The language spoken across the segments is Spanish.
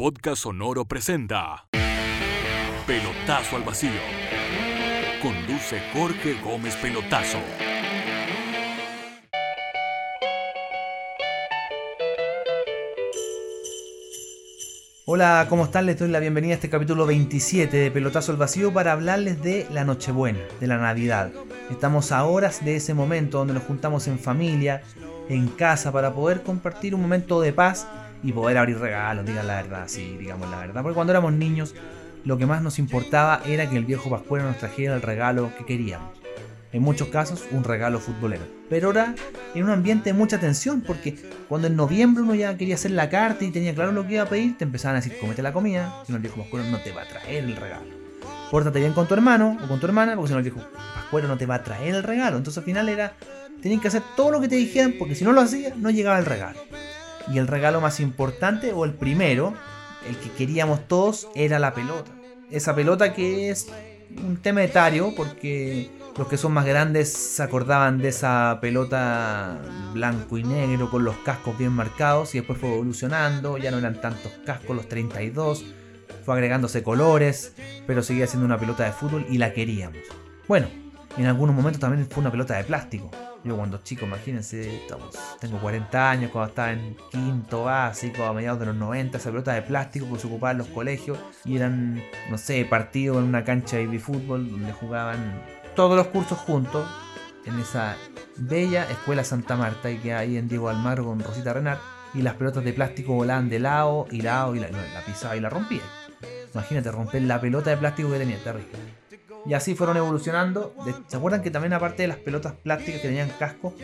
Podcast Sonoro presenta Pelotazo al Vacío. Conduce Jorge Gómez Pelotazo. Hola, ¿cómo están? Les doy la bienvenida a este capítulo 27 de Pelotazo al Vacío para hablarles de la Nochebuena, de la Navidad. Estamos a horas de ese momento donde nos juntamos en familia, en casa, para poder compartir un momento de paz y poder abrir regalos, digan la verdad, sí, digamos la verdad. Porque cuando éramos niños, lo que más nos importaba era que el viejo Pascuero nos trajera el regalo que queríamos. En muchos casos, un regalo futbolero. Pero ahora, en un ambiente de mucha tensión, porque cuando en noviembre uno ya quería hacer la carta y tenía claro lo que iba a pedir, te empezaban a decir, comete la comida, si no el viejo Pascuero no te va a traer el regalo. Pórtate bien con tu hermano o con tu hermana, porque si no el viejo Pascuero no te va a traer el regalo. Entonces al final era, tenían que hacer todo lo que te dijeran, porque si no lo hacías, no llegaba el regalo. Y el regalo más importante, o el primero, el que queríamos todos, era la pelota. Esa pelota que es un tema etario, porque los que son más grandes se acordaban de esa pelota blanco y negro con los cascos bien marcados y después fue evolucionando, ya no eran tantos cascos, los 32, fue agregándose colores, pero seguía siendo una pelota de fútbol y la queríamos. Bueno, en algunos momentos también fue una pelota de plástico. Cuando chico, imagínense, tengo 40 años, cuando estaba en quinto básico, a mediados de los 90, esa pelota de plástico que se ocupaba en los colegios y eran, no sé, partidos en una cancha de fútbol donde jugaban todos los cursos juntos en esa bella escuela Santa Marta y que ahí en Diego Almagro con Rosita Renard y las pelotas de plástico volaban de lado y lado y la, la pisaba y la rompía. Imagínate romper la pelota de plástico que tenía, terrible. Y así fueron evolucionando. ¿Se acuerdan que también aparte de las pelotas plásticas que tenían casco,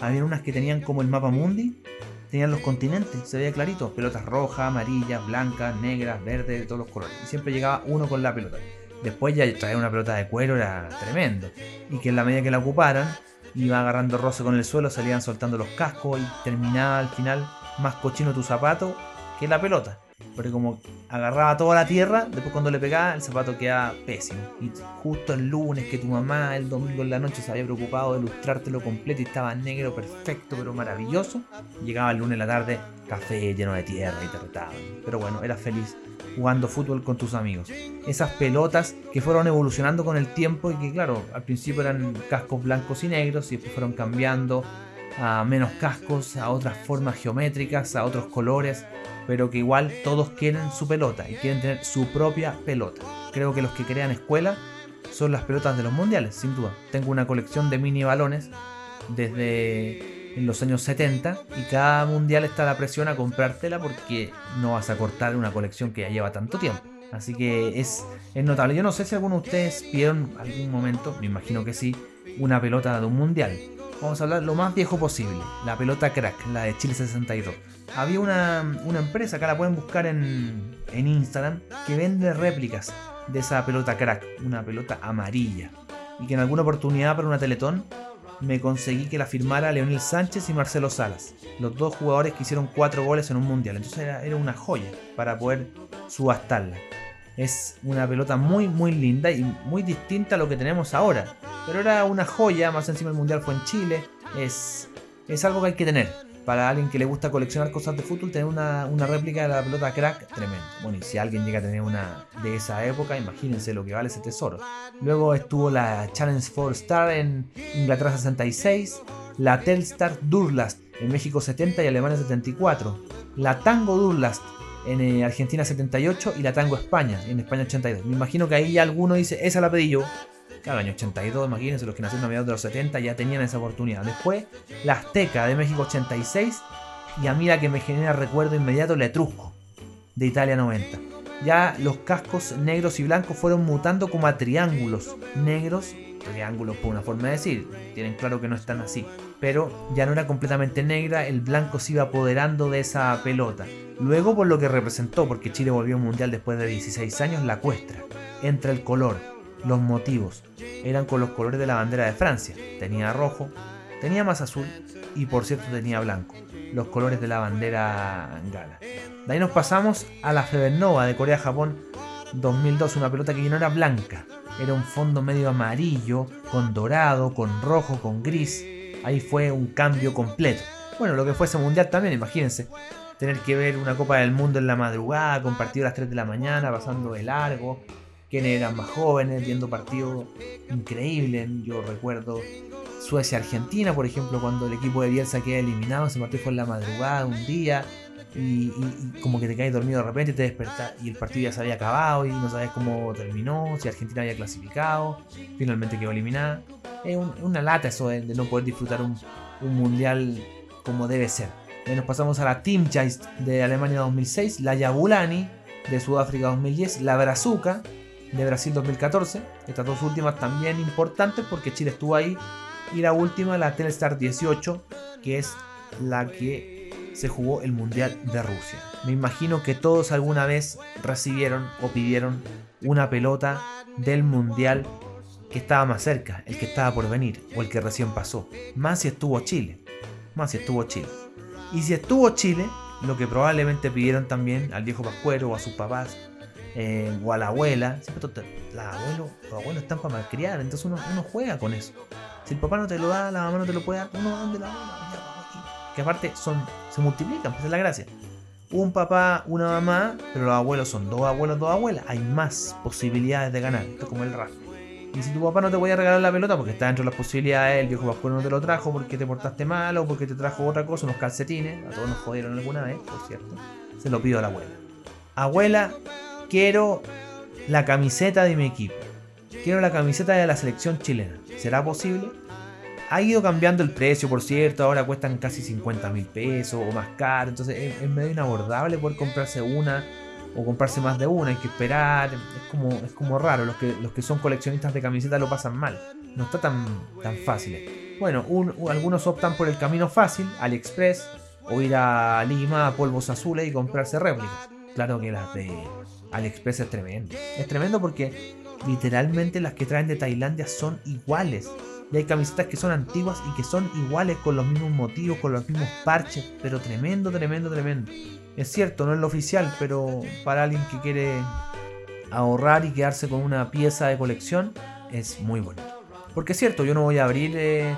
había unas que tenían como el mapa mundi? Tenían los continentes, se veía clarito. Pelotas rojas, amarillas, blancas, negras, verdes, de todos los colores. Y siempre llegaba uno con la pelota. Después ya traer una pelota de cuero era tremendo. Y que en la medida que la ocuparan, iba agarrando roce con el suelo, salían soltando los cascos y terminaba al final más cochino tu zapato que la pelota. Porque como agarraba toda la tierra, después cuando le pegaba el zapato quedaba pésimo. Y justo el lunes que tu mamá el domingo en la noche se había preocupado de ilustrártelo completo y estaba negro, perfecto, pero maravilloso, llegaba el lunes en la tarde, café lleno de tierra y te retaban. Pero bueno, eras feliz jugando fútbol con tus amigos. Esas pelotas que fueron evolucionando con el tiempo y que claro, al principio eran cascos blancos y negros y después fueron cambiando a menos cascos, a otras formas geométricas, a otros colores pero que igual todos quieren su pelota y quieren tener su propia pelota. Creo que los que crean escuela son las pelotas de los mundiales, sin duda. Tengo una colección de mini balones desde los años 70 y cada mundial está la presión a comprártela porque no vas a cortar una colección que ya lleva tanto tiempo. Así que es, notable. Yo no sé si alguno de ustedes vieron algún momento, me imagino que sí, una pelota de un mundial. Vamos a hablar lo más viejo posible, la pelota crack, la de Chile 62 había una, empresa, acá la pueden buscar en, Instagram, que vende réplicas de esa pelota crack, una pelota amarilla. Y que en alguna oportunidad para una Teletón me conseguí que la firmara Leonel Sánchez y Marcelo Salas, los dos jugadores que hicieron cuatro goles en un mundial. Entonces era, era una joya para poder subastarla. Es una pelota muy muy linda y muy distinta a lo que tenemos ahora. Pero era una joya, más encima el mundial fue en Chile. Es, es algo que hay que tener para alguien que le gusta coleccionar cosas de fútbol, tener una, réplica de la pelota crack, tremendo. Bueno, y si alguien llega a tener una de esa época, imagínense lo que vale ese tesoro. Luego estuvo la Challenge 4 Star en Inglaterra 66, la Telstar Durlast en México 70 y Alemania 74, la Tango Durlast en eh, Argentina 78 y la Tango España en España 82. Me imagino que ahí alguno dice, esa la pedí yo, Claro, año 82, imagínense, los que nacieron a mediados de los 70 ya tenían esa oportunidad. Después, la Azteca de México 86 y a mí la que me genera recuerdo inmediato, la Etrusco de Italia 90. Ya los cascos negros y blancos fueron mutando como a triángulos negros, triángulos por una forma de decir, tienen claro que no están así, pero ya no era completamente negra, el blanco se iba apoderando de esa pelota. Luego por lo que representó, porque Chile volvió a un mundial después de 16 años, la cuestra, entra el color, los motivos eran con los colores de la bandera de Francia. Tenía rojo, tenía más azul y por cierto tenía blanco. Los colores de la bandera gala. De ahí nos pasamos a la Nova de Corea-Japón 2002. Una pelota que no era blanca. Era un fondo medio amarillo, con dorado, con rojo, con gris. Ahí fue un cambio completo. Bueno, lo que fue ese mundial también, imagínense. tener que ver una Copa del Mundo en la madrugada, con partido a las 3 de la mañana, pasando de largo, quienes eran más jóvenes, viendo partidos increíbles. Yo recuerdo Suecia-Argentina, por ejemplo, cuando el equipo de Bielsa queda eliminado, ese partido fue en la madrugada, un día, y, como que te caes dormido de repente, te despertas y el partido ya se había acabado y no sabes cómo terminó, si Argentina había clasificado, finalmente quedó eliminada. Es una lata eso de, no poder disfrutar un, mundial como debe ser. Eh, nos pasamos a la Team Geist de Alemania 2006, la Yabulani de Sudáfrica 2010, la Brazuca de Brasil 2014. Estas dos últimas también importantes porque Chile estuvo ahí. Y la última, la Telstar 18, que es la que se jugó el Mundial de Rusia. Me imagino que todos alguna vez recibieron o pidieron una pelota del Mundial que estaba más cerca, el que estaba por venir o el que recién pasó. Más si estuvo Chile. Más si estuvo Chile. Y si estuvo Chile, lo que probablemente pidieron también al viejo Pascuero o a sus papás eh, o a la abuela. Siempre la los abuelos están para malcriar, entonces uno, uno, juega con eso. Si el papá no te lo da, la mamá no te lo puede dar, uno va donde la abuela que aparte son, se multiplican, pues es la gracia. Un papá, una mamá, pero los abuelos son dos abuelos, dos abuelas. Hay más posibilidades de ganar. Esto es como el rap. Y si tu papá no te voy a regalar la pelota porque está dentro de las posibilidades, el viejo pascuero no te lo trajo porque te portaste mal o porque te trajo otra cosa, unos calcetines, a todos nos jodieron alguna vez, por cierto, se lo pido a la abuela. Abuela, quiero la camiseta de mi equipo. Quiero la camiseta de la selección chilena. ¿Será posible? Ha ido cambiando el precio, por cierto, ahora cuestan casi 50 mil pesos o más caro, entonces es, medio inabordable poder comprarse una o comprarse más de una, hay que esperar, es como, es como raro, los que, los que son coleccionistas de camisetas lo pasan mal, no está tan, tan fácil. Bueno, algunos optan por el camino fácil, AliExpress, o ir a Lima a polvos azules y comprarse réplicas. Claro que las de AliExpress es tremendo. Es tremendo porque literalmente las que traen de Tailandia son iguales. Y hay camisetas que son antiguas y que son iguales con los mismos motivos, con los mismos parches, pero tremendo, tremendo, tremendo. Es cierto, no es lo oficial, pero para alguien que quiere ahorrar y quedarse con una pieza de colección, es muy bueno. Porque es cierto, yo no voy a abrir eh,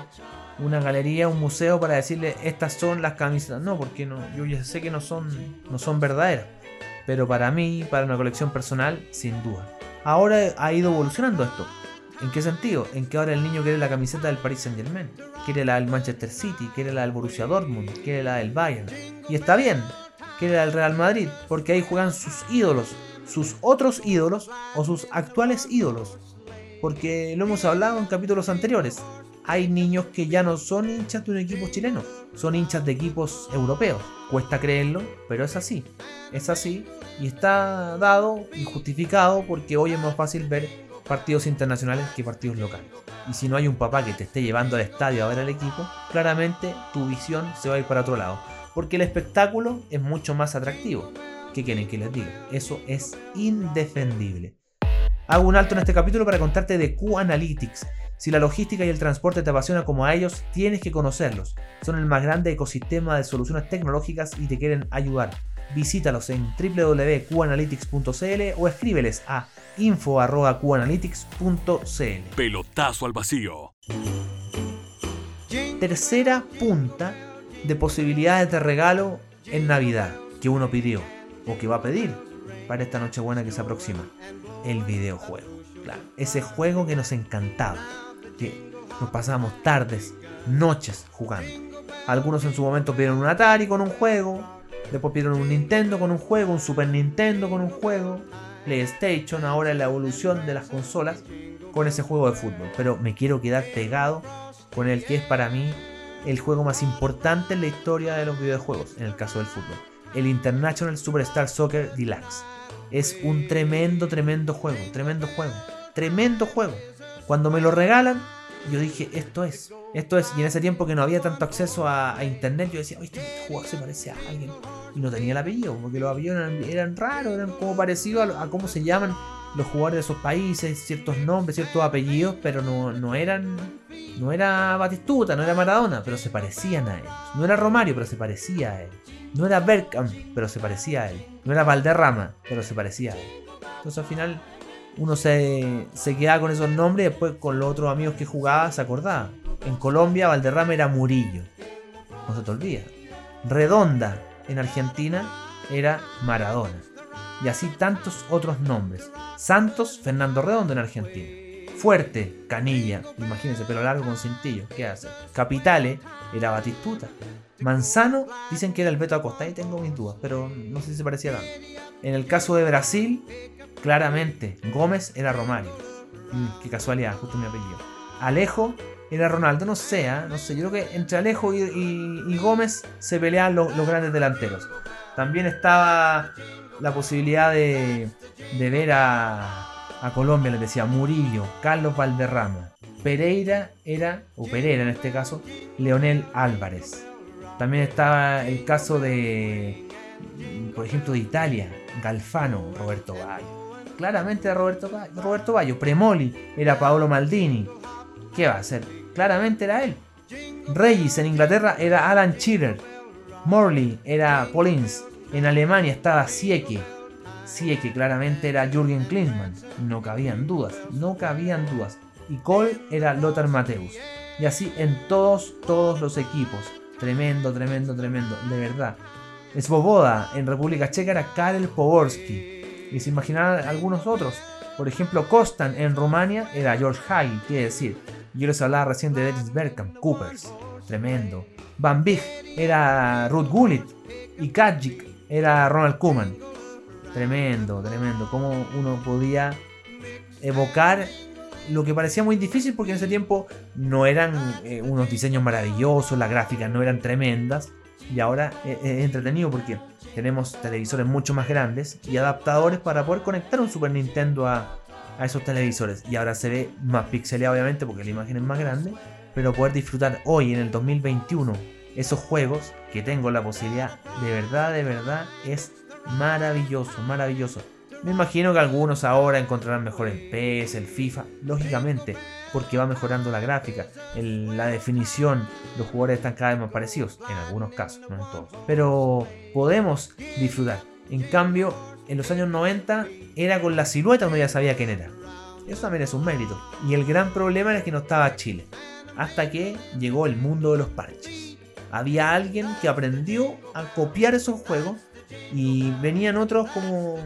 una galería, un museo para decirle estas son las camisetas. No, porque no, yo ya sé que no son, no son verdaderas. Pero para mí, para una colección personal, sin duda. Ahora ha ido evolucionando esto. ¿En qué sentido? En que ahora el niño quiere la camiseta del Paris Saint Germain, quiere la del Manchester City, quiere la del Borussia Dortmund, quiere la del Bayern. Y está bien, quiere la del Real Madrid, porque ahí juegan sus ídolos, sus otros ídolos o sus actuales ídolos. Porque lo hemos hablado en capítulos anteriores. Hay niños que ya no son hinchas de un equipo chileno, son hinchas de equipos europeos. Cuesta creerlo, pero es así. Es así y está dado y justificado porque hoy es más fácil ver partidos internacionales que partidos locales. Y si no hay un papá que te esté llevando al estadio a ver al equipo, claramente tu visión se va a ir para otro lado. Porque el espectáculo es mucho más atractivo. ¿Qué quieren que les diga? Eso es indefendible. Hago un alto en este capítulo para contarte de Q-Analytics. Si la logística y el transporte te apasiona como a ellos, tienes que conocerlos. Son el más grande ecosistema de soluciones tecnológicas y te quieren ayudar. Visítalos en www.qanalytics.cl o escríbeles a info.qanalytics.cl. Pelotazo al vacío. Tercera punta de posibilidades de regalo en Navidad que uno pidió o que va a pedir para esta Nochebuena que se aproxima. El videojuego. Claro, ese juego que nos encantaba. Que nos pasábamos tardes, noches jugando. Algunos en su momento pidieron un Atari con un juego. Después pidieron un Nintendo con un juego, un Super Nintendo con un juego. PlayStation, ahora la evolución de las consolas con ese juego de fútbol. Pero me quiero quedar pegado con el que es para mí el juego más importante en la historia de los videojuegos, en el caso del fútbol. El International Superstar Soccer Deluxe. Es un tremendo, tremendo juego, tremendo juego, tremendo juego. Cuando me lo regalan, yo dije, esto es, esto es. Y en ese tiempo que no había tanto acceso a, internet, yo decía, oye, este juego se parece a alguien y no tenía el apellido, porque los apellidos eran, raros, eran como parecidos a, cómo se llaman los jugadores de esos países, ciertos nombres, ciertos apellidos, pero no, no eran. No era Batistuta, no era Maradona, pero se parecían a él. No era Romario, pero se parecía a él. No era Bergkamp, pero se parecía a él. No era Valderrama, pero se parecía a él. Entonces al final uno se, se quedaba con esos nombres y después con los otros amigos que jugaba se acordaba. En Colombia Valderrama era Murillo. No se te olvida. Redonda en Argentina era Maradona. Y así tantos otros nombres. Santos, Fernando Redondo en Argentina. Fuerte, Canilla, imagínense, pelo largo con cintillo, ¿qué hace? Capitale, era Batistuta. Manzano, dicen que era el Beto Acosta, ahí tengo mis dudas, pero no sé si se parecía tanto. En el caso de Brasil, claramente, Gómez era Romario. Mm, qué casualidad, justo mi apellido. Alejo era Ronaldo, no sé, ¿ah? no sé, yo creo que entre Alejo y, Gómez se peleaban los, grandes delanteros. También estaba la posibilidad de, ver a, a Colombia, les decía Murillo, Carlos Valderrama. Pereira era, o Pereira en este caso, Leonel Álvarez. También estaba el caso de, por ejemplo, de Italia, Galfano, Roberto Bayo. Claramente era Roberto, Roberto Bayo. Premoli era Paolo Maldini. ¿Qué va a hacer? Claramente era él. Regis en Inglaterra era Alan Shearer. Morley era Paulins. En Alemania estaba Sieke. Sieke claramente era Jürgen Klinsmann. No cabían dudas, no cabían dudas. Y Cole era Lothar Mateus. Y así en todos, todos los equipos. Tremendo, tremendo, tremendo. De verdad. Svoboda en República Checa era Karel Poborski. Y se imaginarán algunos otros. Por ejemplo, Kostan en Rumania era George Hagi, quiere decir. Yo les hablaba recién de Dennis Bergkamp, Coopers. Tremendo. Van Big era Ruth Gullit. Y Kajic era Ronald Koeman. Tremendo, tremendo. Cómo uno podía evocar lo que parecía muy difícil porque en ese tiempo no eran eh, unos diseños maravillosos, las gráficas no eran tremendas. Y ahora es entretenido porque tenemos televisores mucho más grandes y adaptadores para poder conectar un Super Nintendo a, a esos televisores. Y ahora se ve más pixelado obviamente porque la imagen es más grande. Pero poder disfrutar hoy en el 2021 esos juegos que tengo la posibilidad de verdad, de verdad es maravilloso, maravilloso. Me imagino que algunos ahora encontrarán mejor el PES, el FIFA, lógicamente, porque va mejorando la gráfica, la definición, los jugadores están cada vez más parecidos, en algunos casos, no en todos. Pero podemos disfrutar. En cambio, en los años 90 era con la silueta uno ya sabía quién era. Eso también es un mérito. Y el gran problema era que no estaba Chile. Hasta que llegó el mundo de los parches. Había alguien que aprendió a copiar esos juegos y venían otros como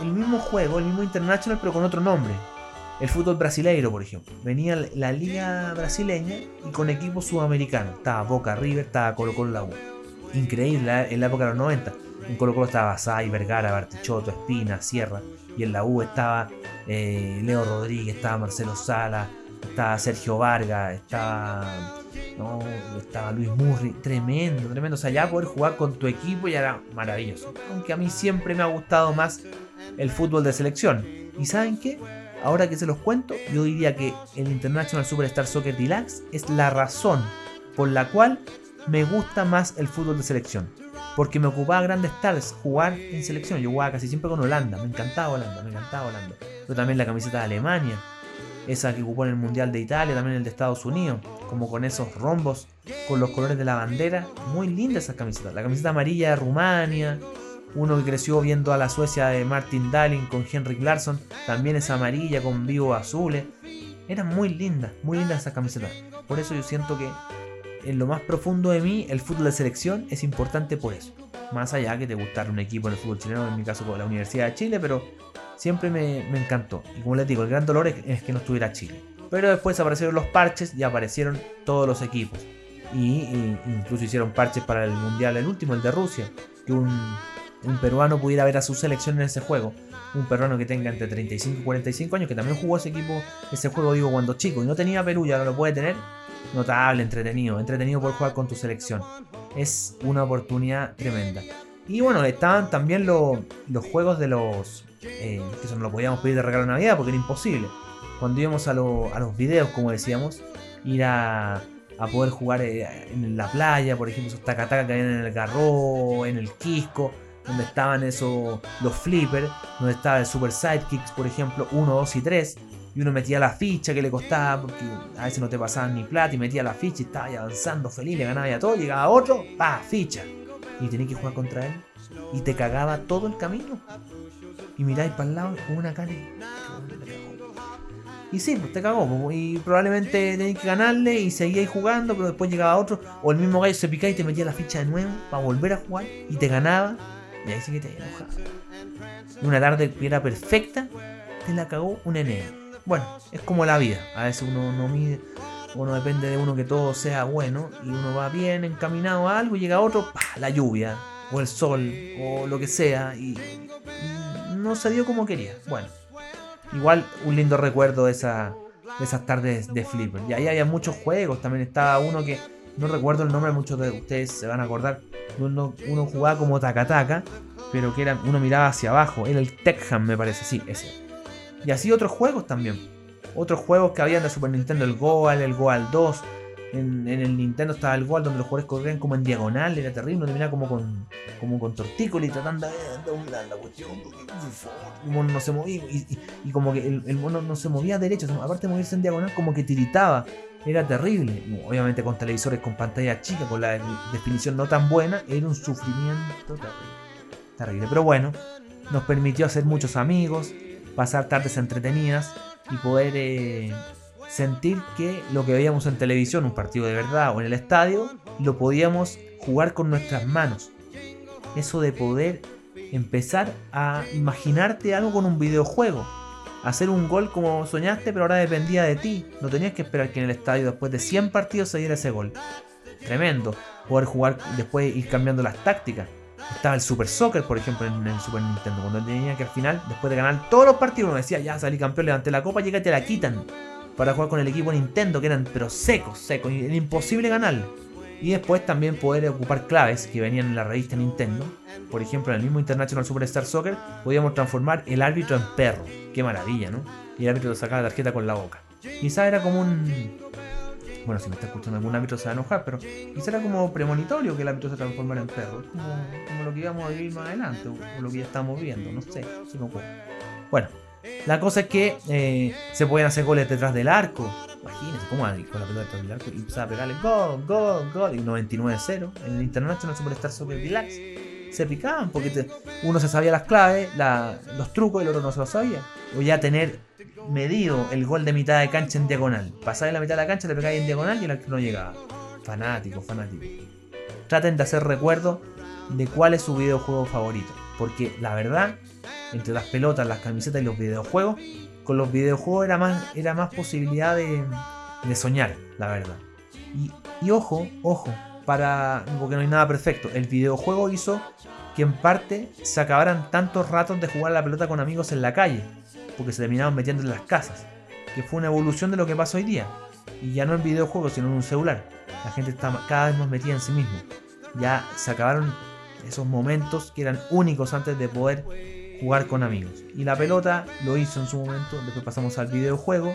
el mismo juego, el mismo International, pero con otro nombre. El fútbol brasileiro, por ejemplo. Venía la liga brasileña y con equipos sudamericanos. Estaba Boca River, estaba Colo Colo La U. Increíble en la época de los 90. En Colo Colo estaba Sai, Vergara, Bartichotto, Espina, Sierra. Y en la U estaba eh, Leo Rodríguez, estaba Marcelo Sala, estaba Sergio Vargas, estaba, no, estaba Luis Murri. Tremendo, tremendo. O sea, ya poder jugar con tu equipo ya era maravilloso. Aunque a mí siempre me ha gustado más el fútbol de selección. ¿Y saben qué? Ahora que se los cuento, yo diría que el International Superstar Soccer Deluxe es la razón por la cual me gusta más el fútbol de selección. Porque me ocupaba grandes stars jugar en selección. Yo jugaba casi siempre con Holanda. Me encantaba Holanda, me encantaba Holanda. Pero también la camiseta de Alemania. Esa que ocupó en el Mundial de Italia, también el de Estados Unidos. Como con esos rombos, con los colores de la bandera. Muy linda esa camiseta. La camiseta amarilla de Rumania. Uno que creció viendo a la Suecia de Martin Dahlin con Henrik Larsson, también es amarilla con vivos azules. Eran muy lindas, muy lindas esas camisetas. Por eso yo siento que en lo más profundo de mí el fútbol de selección es importante por eso. Más allá que te gustara un equipo en el fútbol chileno, en mi caso con la Universidad de Chile, pero siempre me, encantó. Y como les digo, el gran dolor es, que no estuviera Chile. Pero después aparecieron los parches y aparecieron todos los equipos. Y, y, incluso hicieron parches para el mundial, el último, el de Rusia. Que un, un peruano pudiera ver a su selección en ese juego. Un peruano que tenga entre 35 y 45 años, que también jugó ese equipo, ese juego, digo, cuando chico, y no tenía Perú, y ahora lo puede tener. Notable, entretenido, entretenido por jugar con tu selección. Es una oportunidad tremenda. Y bueno, estaban también los juegos de los. Eh, que eso no lo podíamos pedir de regalo de Navidad porque era imposible. Cuando íbamos a, a los videos, como decíamos, ir a, a poder jugar eh, en la playa, por ejemplo, esos tacataca que habían en el garro, en el quisco donde estaban esos, los flippers, donde estaba el Super Sidekicks, por ejemplo, 1, 2 y 3, y uno metía la ficha que le costaba, porque a veces no te pasaban ni plata, y metía la ficha y estaba ahí avanzando feliz, le ganaba ya todo, llegaba otro, pa, ficha. Y tenías que jugar contra él, y te cagaba todo el camino. Y miráis para el lado con una cara Y sí, pues te cagó. Y probablemente tenías que ganarle y seguíais jugando, pero después llegaba otro. O el mismo gallo se picaba y te metía la ficha de nuevo para volver a jugar y te ganaba. Y ahí sí que te enojaba. Una tarde que era perfecta, te la cagó un enemigo. Bueno, es como la vida. A veces uno no mide, uno depende de uno que todo sea bueno y uno va bien encaminado a algo y llega otro, la lluvia, o el sol, o lo que sea, y, no se dio como quería. Bueno, igual un lindo recuerdo de, esa, de esas tardes de Flipper. Y ahí había muchos juegos, también estaba uno que no recuerdo el nombre, muchos de ustedes se van a acordar. Uno, uno jugaba como Takataka, pero que era, uno miraba hacia abajo. Era el Tech me parece, sí, ese. Y así otros juegos también. Otros juegos que habían de Super Nintendo, el Goal, el Goal 2, en, el Nintendo estaba el Goal donde los jugadores corrían como en diagonal, era terrible, terminaba como con, como con tortícola y tratando de doblar la cuestión. El mono no se movía y, como que el, mono no se movía derecho, aparte de moverse en diagonal, como que tiritaba. Era terrible. Obviamente con televisores con pantalla chica, con la definición no tan buena, era un sufrimiento terrible. Terrible. Pero bueno, nos permitió hacer muchos amigos, pasar tardes entretenidas y poder eh, sentir que lo que veíamos en televisión, un partido de verdad o en el estadio, lo podíamos jugar con nuestras manos. Eso de poder empezar a imaginarte algo con un videojuego. Hacer un gol como soñaste, pero ahora dependía de ti. No tenías que esperar que en el estadio después de 100 partidos se diera ese gol. Tremendo. Poder jugar, después ir cambiando las tácticas. Estaba el Super Soccer, por ejemplo, en el Super Nintendo. Cuando tenía que al final, después de ganar todos los partidos, uno decía, ya salí campeón, levanté la copa, llega y te la quitan para jugar con el equipo Nintendo, que eran pero secos, secos, era imposible ganarle. Y después también poder ocupar claves que venían en la revista Nintendo. Por ejemplo, en el mismo International Superstar Soccer podíamos transformar el árbitro en perro. Qué maravilla, ¿no? Y el árbitro sacaba la tarjeta con la boca. Quizá era como un... Bueno, si me está escuchando algún árbitro se va a enojar, pero quizá era como premonitorio que el árbitro se transformara en perro. Como, lo que íbamos a vivir más adelante, o, lo que ya estamos viendo, no sé, se me ocurre. Bueno, la cosa es que eh, se pueden hacer goles detrás del arco. Imagínense cómo con la pelota detrás del arco y empezaba a pegarle gol, gol, gol. Y 99-0 en el International Superstar Soccer Deluxe. Se picaban porque uno se sabía las claves, los trucos y el otro no se los sabía. O ya tener medido el gol de mitad de cancha en diagonal. Pasaba en la mitad de la cancha, le pegaba en diagonal y el arco no llegaba. Fanático, fanático. Traten de hacer recuerdo de cuál es su videojuego favorito. Porque la verdad entre las pelotas, las camisetas y los videojuegos, con los videojuegos era más, era más posibilidad de, soñar, la verdad. Y, ojo, ojo, para, porque no hay nada perfecto, el videojuego hizo que en parte se acabaran tantos ratos de jugar la pelota con amigos en la calle, porque se terminaban metiendo en las casas, que fue una evolución de lo que pasa hoy día. Y ya no en videojuegos, sino en un celular. La gente está cada vez más metida en sí mismo. Ya se acabaron esos momentos que eran únicos antes de poder jugar con amigos. Y la pelota lo hizo en su momento, después pasamos al videojuego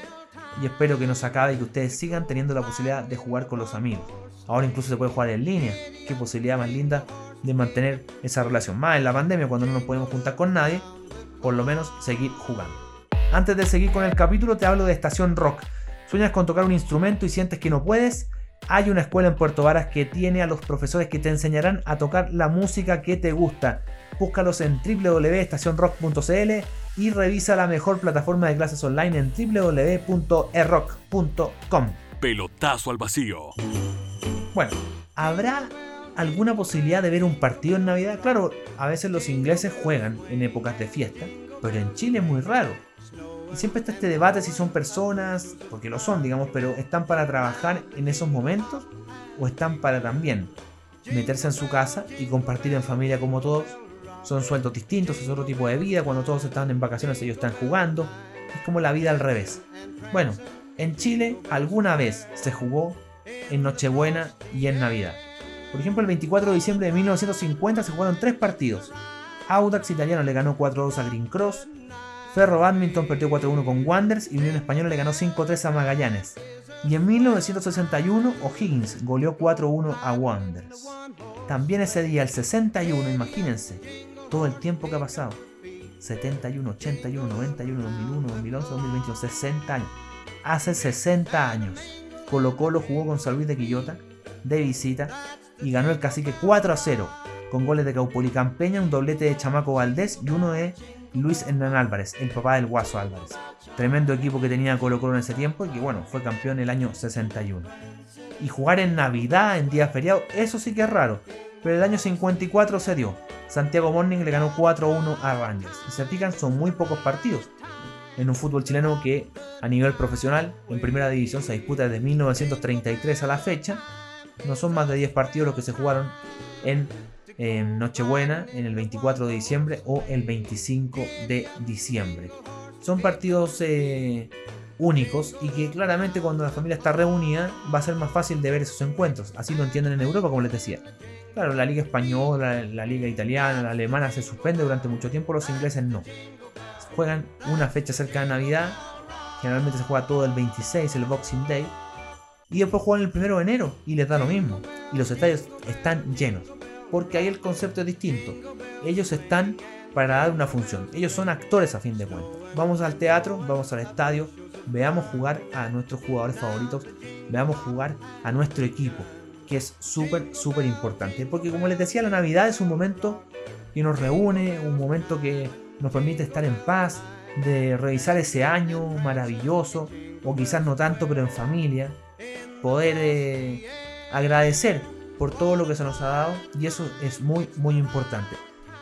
y espero que no se acabe y que ustedes sigan teniendo la posibilidad de jugar con los amigos. Ahora incluso se puede jugar en línea, qué posibilidad más linda de mantener esa relación. Más en la pandemia cuando no nos podemos juntar con nadie, por lo menos seguir jugando. Antes de seguir con el capítulo te hablo de Estación Rock. ¿Sueñas con tocar un instrumento y sientes que no puedes? Hay una escuela en Puerto Varas que tiene a los profesores que te enseñarán a tocar la música que te gusta. Búscalos en www.estacionrock.cl y revisa la mejor plataforma de clases online en www.errock.com. Pelotazo al vacío. Bueno, ¿habrá alguna posibilidad de ver un partido en Navidad? Claro, a veces los ingleses juegan en épocas de fiesta, pero en Chile es muy raro. Y siempre está este debate si son personas, porque lo son, digamos, pero están para trabajar en esos momentos o están para también meterse en su casa y compartir en familia como todos. Son sueldos distintos, es otro tipo de vida. Cuando todos están en vacaciones, ellos están jugando. Es como la vida al revés. Bueno, en Chile alguna vez se jugó en Nochebuena y en Navidad. Por ejemplo, el 24 de diciembre de 1950 se jugaron tres partidos. Audax Italiano le ganó 4-2 a Green Cross, Ferro Badminton perdió 4-1 con Wanderers y Unión Española le ganó 5-3 a Magallanes. Y en 1961 O'Higgins goleó 4-1 a Wanderers. También ese día, el 61, imagínense, todo el tiempo que ha pasado. 71, 81, 91, 2001, 2011, 2021, 60 años. Hace 60 años, Colo Colo jugó con San Luis de Quillota de visita y ganó el cacique 4 0 con goles de Caupolicán Peña, un doblete de Chamaco Valdés y uno de Luis Hernán Álvarez, el papá del Guaso Álvarez. Tremendo equipo que tenía Colo Colo en ese tiempo y que bueno, fue campeón el año 61. Y jugar en Navidad, en día feriado, eso sí que es raro. Pero el año 54 se dio. Santiago Morning le ganó 4-1 a Rangers. Y se fijan, son muy pocos partidos. En un fútbol chileno que a nivel profesional, en primera división, se disputa desde 1933 a la fecha. No son más de 10 partidos los que se jugaron en en Nochebuena, en el 24 de diciembre o el 25 de diciembre. Son partidos eh, únicos y que claramente cuando la familia está reunida va a ser más fácil de ver esos encuentros. Así lo entienden en Europa, como les decía. Claro, la liga española, la liga italiana, la alemana se suspende durante mucho tiempo, los ingleses no. Juegan una fecha cerca de Navidad, generalmente se juega todo el 26, el Boxing Day, y después juegan el 1 de enero y les da lo mismo. Y los estadios están llenos porque ahí el concepto es distinto. Ellos están para dar una función. Ellos son actores a fin de cuentas. Vamos al teatro, vamos al estadio, veamos jugar a nuestros jugadores favoritos, veamos jugar a nuestro equipo, que es súper, súper importante. Porque como les decía, la Navidad es un momento que nos reúne, un momento que nos permite estar en paz, de revisar ese año maravilloso, o quizás no tanto, pero en familia, poder eh, agradecer por todo lo que se nos ha dado y eso es muy muy importante.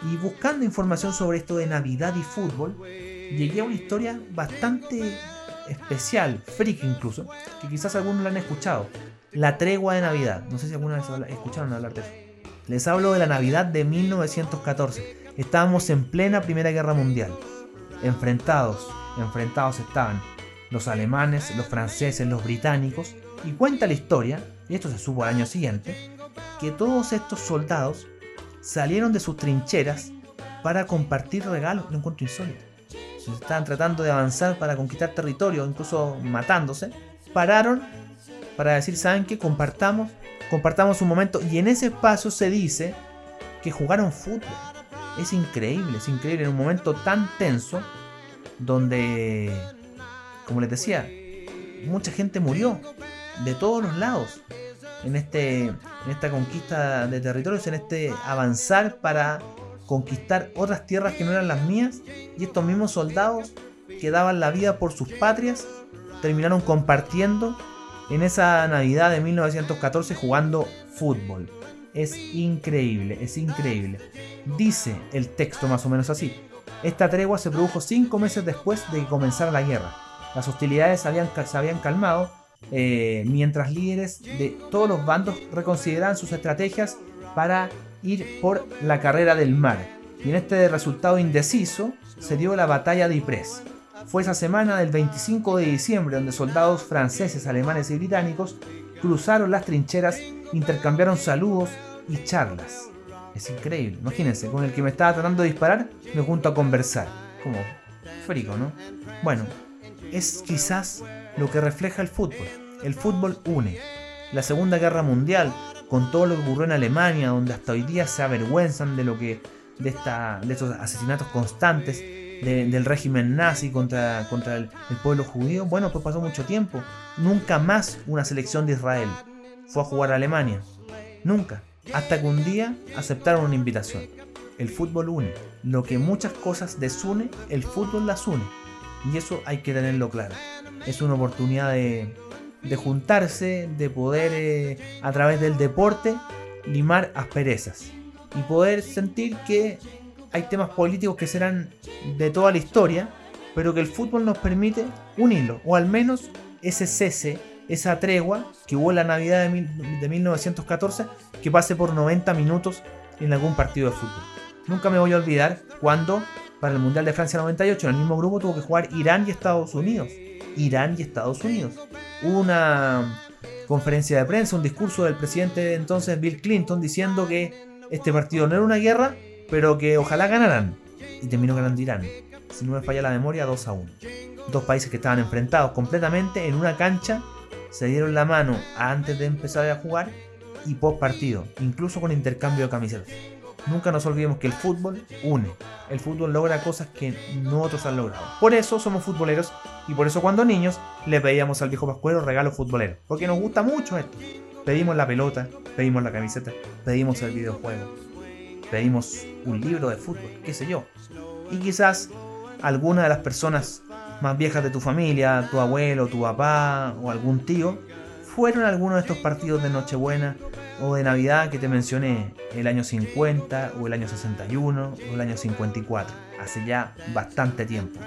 Y buscando información sobre esto de Navidad y fútbol, llegué a una historia bastante especial, freak incluso, que quizás algunos la han escuchado. La tregua de Navidad. No sé si alguna vez escucharon hablar de eso. Les hablo de la Navidad de 1914. Estábamos en plena Primera Guerra Mundial. Enfrentados, enfrentados estaban los alemanes, los franceses, los británicos. Y cuenta la historia, y esto se supo al año siguiente, que todos estos soldados salieron de sus trincheras para compartir regalos, un encuentro insólito. Se estaban tratando de avanzar para conquistar territorio, incluso matándose. Pararon para decir, ¿saben qué? Compartamos, compartamos un momento. Y en ese espacio se dice que jugaron fútbol. Es increíble, es increíble. En un momento tan tenso, donde, como les decía, mucha gente murió de todos los lados en, este, en esta conquista de territorios, en este avanzar para conquistar otras tierras que no eran las mías. Y estos mismos soldados que daban la vida por sus patrias terminaron compartiendo en esa Navidad de 1914 jugando fútbol. Es increíble, es increíble. Dice el texto más o menos así. Esta tregua se produjo cinco meses después de que comenzara la guerra. Las hostilidades habían, se habían calmado eh, mientras líderes de todos los bandos reconsideraban sus estrategias para ir por la carrera del mar. Y en este resultado indeciso se dio la batalla de Ypres. Fue esa semana del 25 de diciembre donde soldados franceses, alemanes y británicos cruzaron las trincheras, intercambiaron saludos y charlas. Es increíble, imagínense, con el que me estaba tratando de disparar me junto a conversar. Como frico, ¿no? Bueno, es quizás lo que refleja el fútbol. El fútbol une. La Segunda Guerra Mundial, con todo lo que ocurrió en Alemania, donde hasta hoy día se avergüenzan de lo que de, esta, de estos asesinatos constantes del régimen nazi contra, contra el, pueblo judío, bueno, pues pasó mucho tiempo. Nunca más una selección de Israel fue a jugar a Alemania. Nunca. Hasta que un día aceptaron una invitación. El fútbol une. Lo que muchas cosas desune, el fútbol las une. Y eso hay que tenerlo claro es una oportunidad de, juntarse, de poder eh, a través del deporte limar asperezas y poder sentir que hay temas políticos que serán de toda la historia, pero que el fútbol nos permite unirlo, o al menos ese cese, esa tregua que hubo en la Navidad de, de 1914, que pase por 90 minutos en algún partido de fútbol. Nunca me voy a olvidar cuando para el Mundial de Francia 98 en el mismo grupo tuvo que jugar Irán y Estados Unidos. Irán y Estados Unidos. Hubo una conferencia de prensa, un discurso del presidente entonces Bill Clinton diciendo que este partido no era una guerra, pero que ojalá ganaran. Y terminó ganando Irán. Si no me falla la memoria, 2 a 1. Dos países que estaban enfrentados completamente en una cancha, se dieron la mano antes de empezar a jugar y post partido, incluso con intercambio de camisetas. Nunca nos olvidemos que el fútbol une. El fútbol logra cosas que no otros han logrado. Por eso somos futboleros y por eso cuando niños le pedíamos al viejo Pascuero regalos futboleros. Porque nos gusta mucho esto. Pedimos la pelota, pedimos la camiseta, pedimos el videojuego, pedimos un libro de fútbol, qué sé yo. Y quizás alguna de las personas más viejas de tu familia, tu abuelo, tu papá o algún tío, fueron algunos de estos partidos de Nochebuena o de Navidad que te mencioné, el año 50 o el año 61 o el año 54, hace ya bastante tiempo,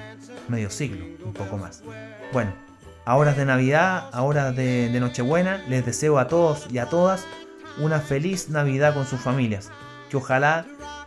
medio siglo, un poco más. Bueno, a horas de Navidad, a horas de, de Nochebuena, les deseo a todos y a todas una feliz Navidad con sus familias, que ojalá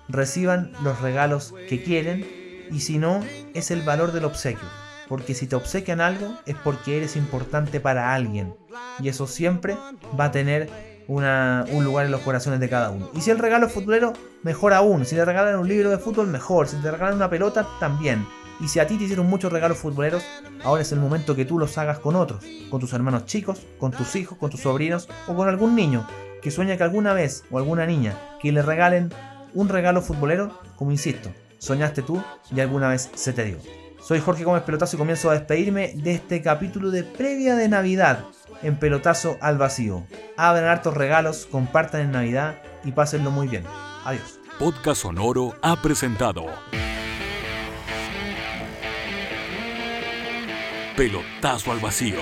reciban los regalos que quieren y si no, es el valor del obsequio porque si te obsequian algo es porque eres importante para alguien. Y eso siempre va a tener un lugar en los corazones de cada uno. Y si el regalo es futbolero, mejor aún. Si te regalan un libro de fútbol, mejor. Si te regalan una pelota, también. Y si a ti te hicieron muchos regalos futboleros, ahora es el momento que tú los hagas con otros, con tus hermanos chicos, con tus hijos, con tus sobrinos o con algún niño que sueña que alguna vez o alguna niña que le regalen un regalo futbolero, como insisto, soñaste tú y alguna vez se te dio. Soy Jorge Gómez Pelotazo y comienzo a despedirme de este capítulo de previa de Navidad en Pelotazo al Vacío. Abran hartos regalos, compartan en Navidad y pásenlo muy bien. Adiós. Podcast Sonoro ha presentado Pelotazo al Vacío.